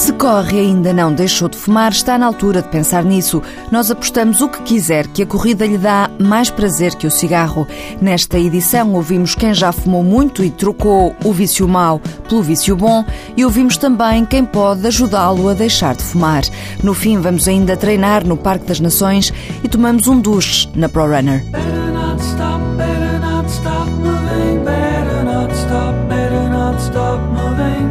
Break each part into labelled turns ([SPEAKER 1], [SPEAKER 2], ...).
[SPEAKER 1] Se corre e ainda não deixou de fumar, está na altura de pensar nisso. Nós apostamos o que quiser, que a corrida lhe dá mais prazer que o cigarro. Nesta edição ouvimos quem já fumou muito e trocou o vício mau pelo vício bom e ouvimos também quem pode ajudá-lo a deixar de fumar. No fim, vamos ainda treinar no Parque das Nações e tomamos um duche na ProRunner.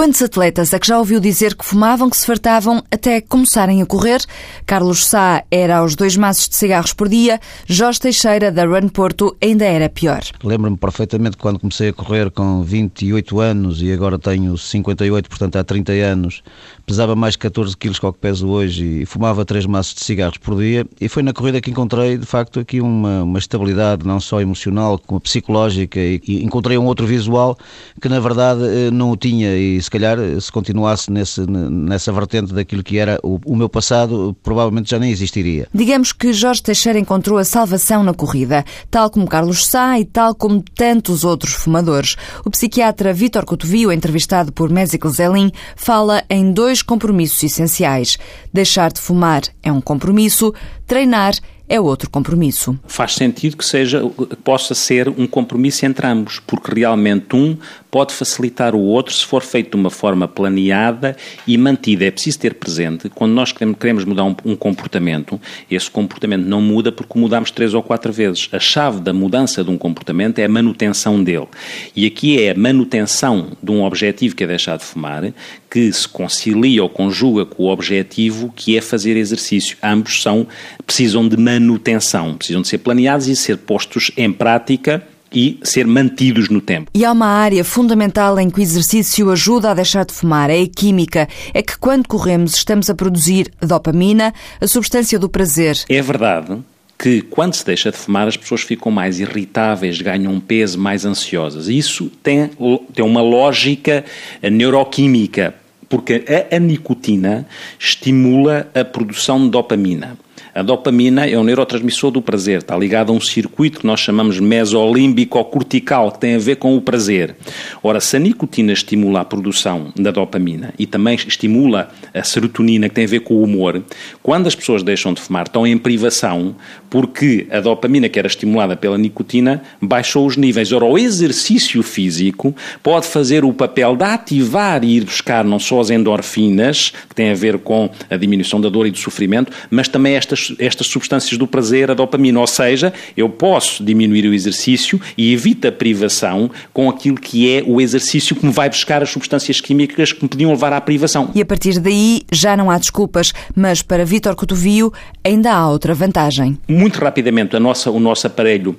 [SPEAKER 1] Quantos atletas é que já ouviu dizer que fumavam, que se fartavam até começarem a correr? Carlos Sá era aos dois maços de cigarros por dia, Jorge Teixeira, da Run Porto, ainda era pior.
[SPEAKER 2] Lembro-me perfeitamente quando comecei a correr com 28 anos e agora tenho 58, portanto há 30 anos, pesava mais de 14 quilos que o que peso hoje e fumava três maços de cigarros por dia e foi na corrida que encontrei, de facto, aqui uma, uma estabilidade não só emocional como psicológica e, e encontrei um outro visual que na verdade eh, não o tinha e se calhar, se continuasse nesse, nessa vertente daquilo que era o, o meu passado, provavelmente já nem existiria.
[SPEAKER 1] Digamos que Jorge Teixeira encontrou a salvação na corrida, tal como Carlos Sá e tal como tantos outros fumadores. O psiquiatra Vítor Cotovio, entrevistado por Mésico Zelin, fala em dois compromissos essenciais. Deixar de fumar é um compromisso, treinar é outro compromisso.
[SPEAKER 3] Faz sentido que seja, possa ser um compromisso entre ambos, porque realmente um pode facilitar o outro se for feito de uma forma planeada e mantida. É preciso ter presente, quando nós queremos mudar um, um comportamento, esse comportamento não muda porque mudamos três ou quatro vezes. A chave da mudança de um comportamento é a manutenção dele. E aqui é a manutenção de um objetivo que é deixar de fumar, que se concilia ou conjuga com o objetivo que é fazer exercício. Ambos são, precisam de manutenção, precisam de ser planeados e ser postos em prática e ser mantidos no tempo.
[SPEAKER 1] E há uma área fundamental em que o exercício ajuda a deixar de fumar, é a química. É que quando corremos estamos a produzir dopamina, a substância do prazer.
[SPEAKER 3] É verdade que quando se deixa de fumar as pessoas ficam mais irritáveis, ganham peso, mais ansiosas. Isso tem, tem uma lógica neuroquímica, porque a, a nicotina estimula a produção de dopamina. A dopamina é um neurotransmissor do prazer, está ligado a um circuito que nós chamamos mesolímbico-cortical, que tem a ver com o prazer. Ora, se a nicotina estimula a produção da dopamina e também estimula a serotonina, que tem a ver com o humor, quando as pessoas deixam de fumar, estão em privação, porque a dopamina que era estimulada pela nicotina baixou os níveis. Ora, o exercício físico pode fazer o papel de ativar e ir buscar não só as endorfinas, que têm a ver com a diminuição da dor e do sofrimento, mas também estas estas, estas substâncias do prazer, a dopamina. Ou seja, eu posso diminuir o exercício e evito a privação com aquilo que é o exercício que me vai buscar as substâncias químicas que me podiam levar à privação.
[SPEAKER 1] E a partir daí já não há desculpas, mas para Vítor Cotovio ainda há outra vantagem.
[SPEAKER 3] Muito rapidamente, a nossa, o nosso aparelho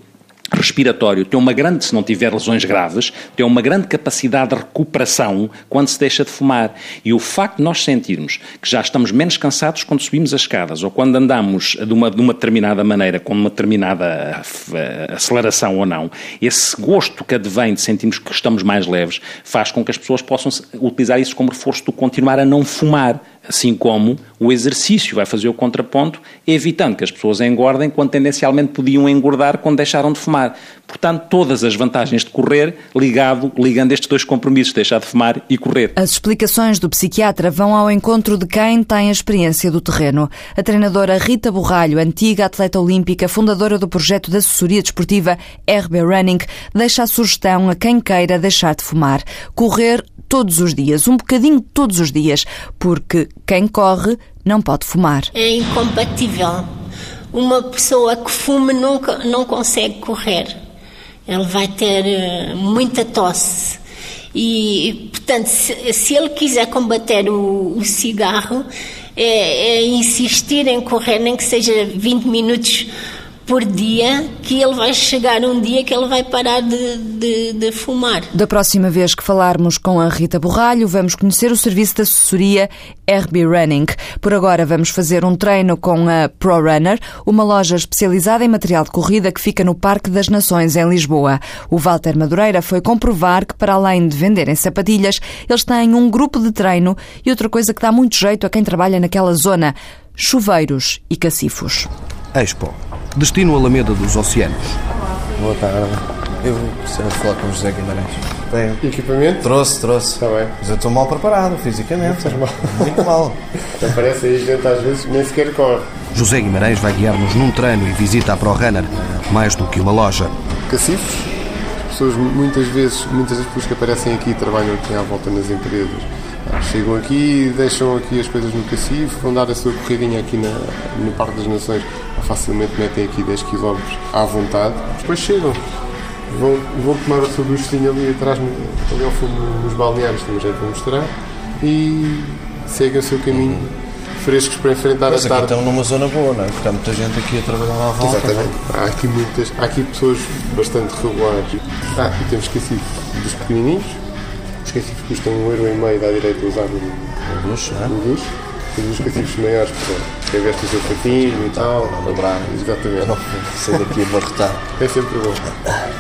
[SPEAKER 3] respiratório tem uma grande, se não tiver lesões graves, tem uma grande capacidade de recuperação quando se deixa de fumar. E o facto de nós sentirmos que já estamos menos cansados quando subimos as escadas ou quando andamos de uma, de uma determinada maneira, com uma determinada eh, aceleração ou não, esse gosto que advém de sentirmos que estamos mais leves faz com que as pessoas possam utilizar isso como reforço do continuar a não fumar assim como o exercício vai fazer o contraponto, evitando que as pessoas engordem quando tendencialmente podiam engordar quando deixaram de fumar. Portanto, todas as vantagens de correr ligado, ligando estes dois compromissos, deixar de fumar e correr.
[SPEAKER 1] As explicações do psiquiatra vão ao encontro de quem tem a experiência do terreno. A treinadora Rita Borralho, antiga atleta olímpica, fundadora do projeto de assessoria desportiva RB Running, deixa a sugestão a quem queira deixar de fumar. Correr todos os dias, um bocadinho todos os dias, porque quem corre não pode fumar.
[SPEAKER 4] É incompatível. Uma pessoa que fume nunca não consegue correr. Ele vai ter eh, muita tosse. E, portanto, se, se ele quiser combater o, o cigarro, é, é insistir em correr, nem que seja 20 minutos por dia que ele vai chegar um dia que ele vai parar de, de, de, fumar.
[SPEAKER 1] Da próxima vez que falarmos com a Rita Borralho, vamos conhecer o serviço de assessoria RB Running. Por agora vamos fazer um treino com a Pro Runner, uma loja especializada em material de corrida que fica no Parque das Nações, em Lisboa. O Walter Madureira foi comprovar que, para além de venderem sapatilhas, eles têm um grupo de treino e outra coisa que dá muito jeito a quem trabalha naquela zona, chuveiros e cacifos.
[SPEAKER 5] Expo Destino Alameda dos Oceanos.
[SPEAKER 6] Boa tarde.
[SPEAKER 5] Eu preciso falar com o José Guimarães.
[SPEAKER 6] Tem equipamento?
[SPEAKER 5] Trouxe, trouxe.
[SPEAKER 6] Está bem.
[SPEAKER 5] Mas eu estou mal preparado fisicamente.
[SPEAKER 6] Estás mal.
[SPEAKER 5] Muito mal.
[SPEAKER 6] Então parece aí gente às vezes nem sequer corre.
[SPEAKER 7] José Guimarães vai guiar-nos num treino e visita a ProRunner, mais do que uma loja.
[SPEAKER 6] Cacifos. As pessoas muitas vezes, muitas das pessoas que aparecem aqui trabalham aqui à volta nas empresas. Chegam aqui, deixam aqui as coisas no cacifo, vão dar a sua corridinha aqui na, no Parque das Nações. Facilmente metem aqui 10 km à vontade. Depois chegam. Vão, vão tomar o seu duchinho ali atrás, ali ao fundo nos balneários, também já te vou mostrar. E seguem o seu caminho frescos para enfrentar
[SPEAKER 5] Mas
[SPEAKER 6] a
[SPEAKER 5] aqui
[SPEAKER 6] tarde.
[SPEAKER 5] estão numa zona boa, não é? Porque há muita gente aqui a trabalhar à volta.
[SPEAKER 6] Exatamente. Há aqui muitas, há aqui pessoas bastante regulares. Ah, aqui temos cacifos dos pequenininhos. Os cacifos custam um euro e meio, dá direito a usar no,
[SPEAKER 5] luxo, não é?
[SPEAKER 6] no. Temos os cacifos maiores, para quem veste o seu fatinho e tal.
[SPEAKER 5] Dobrar.
[SPEAKER 6] Exatamente.
[SPEAKER 5] Não sair daqui a barretar.
[SPEAKER 6] É sempre bom.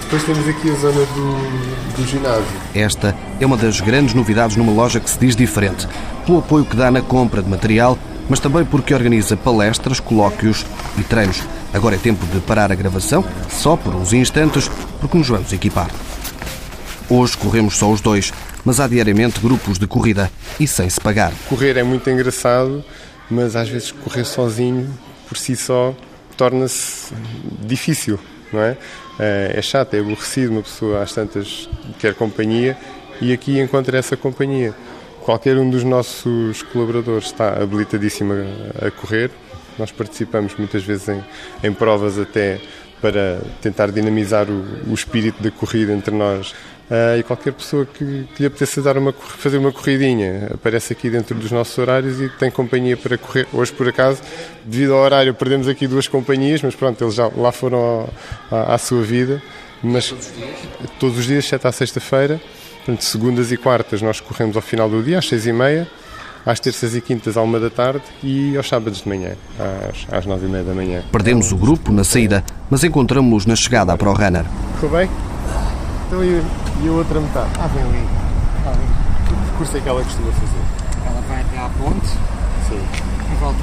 [SPEAKER 6] Depois temos aqui a zona do, do ginásio.
[SPEAKER 7] Esta é uma das grandes novidades numa loja que se diz diferente, pelo apoio que dá na compra de material, mas também porque organiza palestras, colóquios e treinos. Agora é tempo de parar a gravação, só por uns instantes, porque nos vamos equipar. Hoje corremos só os dois, mas há diariamente grupos de corrida e sem se pagar.
[SPEAKER 6] Correr é muito engraçado, mas às vezes correr sozinho, por si só, torna-se difícil, não é? Eh, É chato, é aborrecido, uma pessoa às tantas quer companhia e aqui encontra essa companhia. Qualquer um dos nossos colaboradores está habilitadíssimo a, correr. Nós participamos muitas vezes em, em provas até para tentar dinamizar o, o espírito da corrida entre nós. Ah, e qualquer pessoa que, que lhe apeteça dar uma, fazer uma corridinha aparece aqui dentro dos nossos horários e tem companhia para correr. Hoje, por acaso, devido ao horário, perdemos aqui duas companhias, mas pronto, eles já lá foram ao- à, à sua vida. Mas todos os dias, exceto à sexta-feira. Portanto, segundas e quartas nós corremos ao final do dia, às seis e meia. Às terças e quintas, à uma da tarde. E aos sábados de manhã, às, às nove e meia da manhã.
[SPEAKER 7] Perdemos o grupo na saída, mas encontramos-nos na chegada à ProRunner.
[SPEAKER 6] Correu bem? Então e, e a outra metade? Ah, vem ali. Ah, vem. Que percurso é que ela costuma fazer?
[SPEAKER 8] Ela vai até à ponte
[SPEAKER 6] Sim.
[SPEAKER 8] e volta.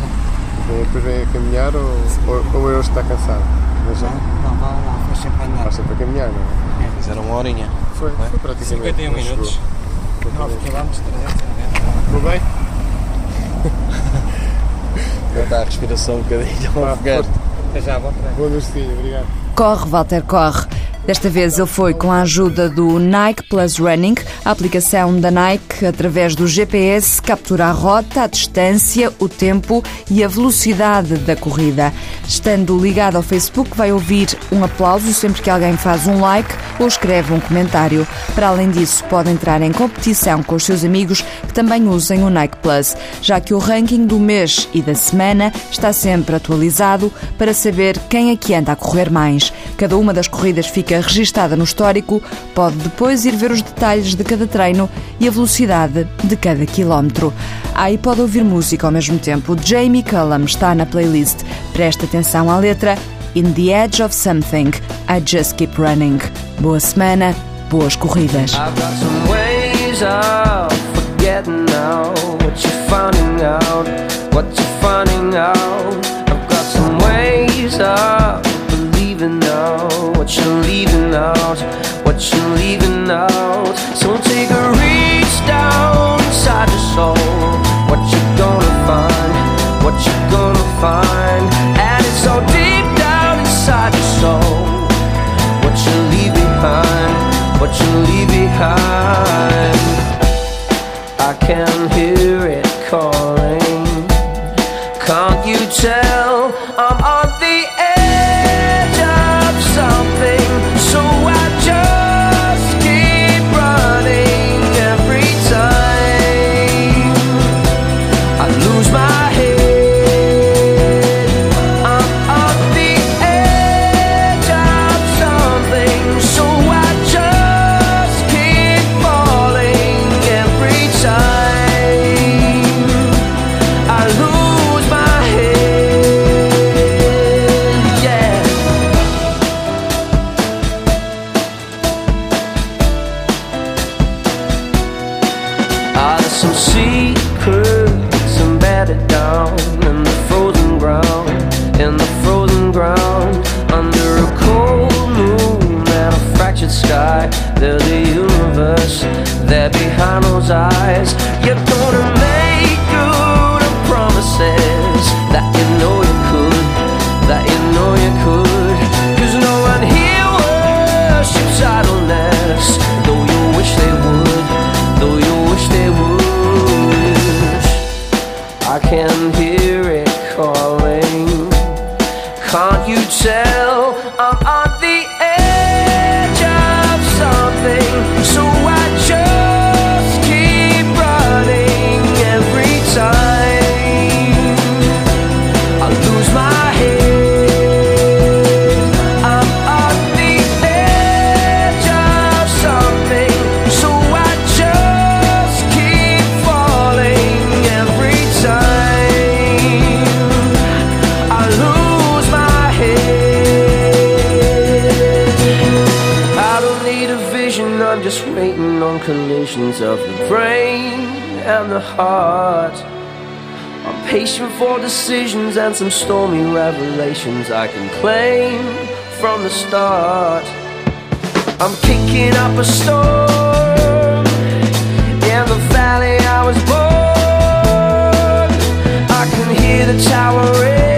[SPEAKER 6] Vem, depois vem a caminhar ou, ou, ou é hoje que está cansado? Mas já
[SPEAKER 8] Não, não, vai lá, faz sempre a andar.
[SPEAKER 6] está sempre a caminhar, não é?
[SPEAKER 5] Fizeram uma horinha.
[SPEAKER 6] Foi, foi praticamente.
[SPEAKER 8] 51
[SPEAKER 6] não chegou.
[SPEAKER 8] minutos. 9 km, 390.
[SPEAKER 6] Correu bem?
[SPEAKER 5] Está a respiração um bocadinho
[SPEAKER 6] Ah,
[SPEAKER 5] afogar.
[SPEAKER 8] Até já, bom.
[SPEAKER 6] Boa noite, obrigado.
[SPEAKER 1] Corre, Walter, corre. Desta vez ele foi com a ajuda do Nike Plus Running, a aplicação da Nike, através do GPS, captura a rota, a distância, o tempo e a velocidade da corrida. Estando ligado ao Facebook, vai ouvir um aplauso sempre que alguém faz um like ou escreve um comentário. Para além disso, pode entrar em competição com os seus amigos que também usem o Nike Plus, já que o ranking do mês e da semana está sempre atualizado para saber quem é que anda a correr mais. Cada uma das corridas fica registada no histórico, pode depois ir ver os detalhes de cada treino e a velocidade de cada quilómetro. Aí pode ouvir música ao mesmo tempo. Jamie Cullum está na playlist. Presta atenção à letra In the Edge of Something, I Just Keep Running. Boa semana, boas corridas.
[SPEAKER 9] What you're finding out, out. I've got some ways of can hear it calling. Can't you tell I'm and the heart. I'm patient for decisions and some stormy revelations I can claim from the start. I'm kicking up a storm in the valley I was born. I can hear the tower ring.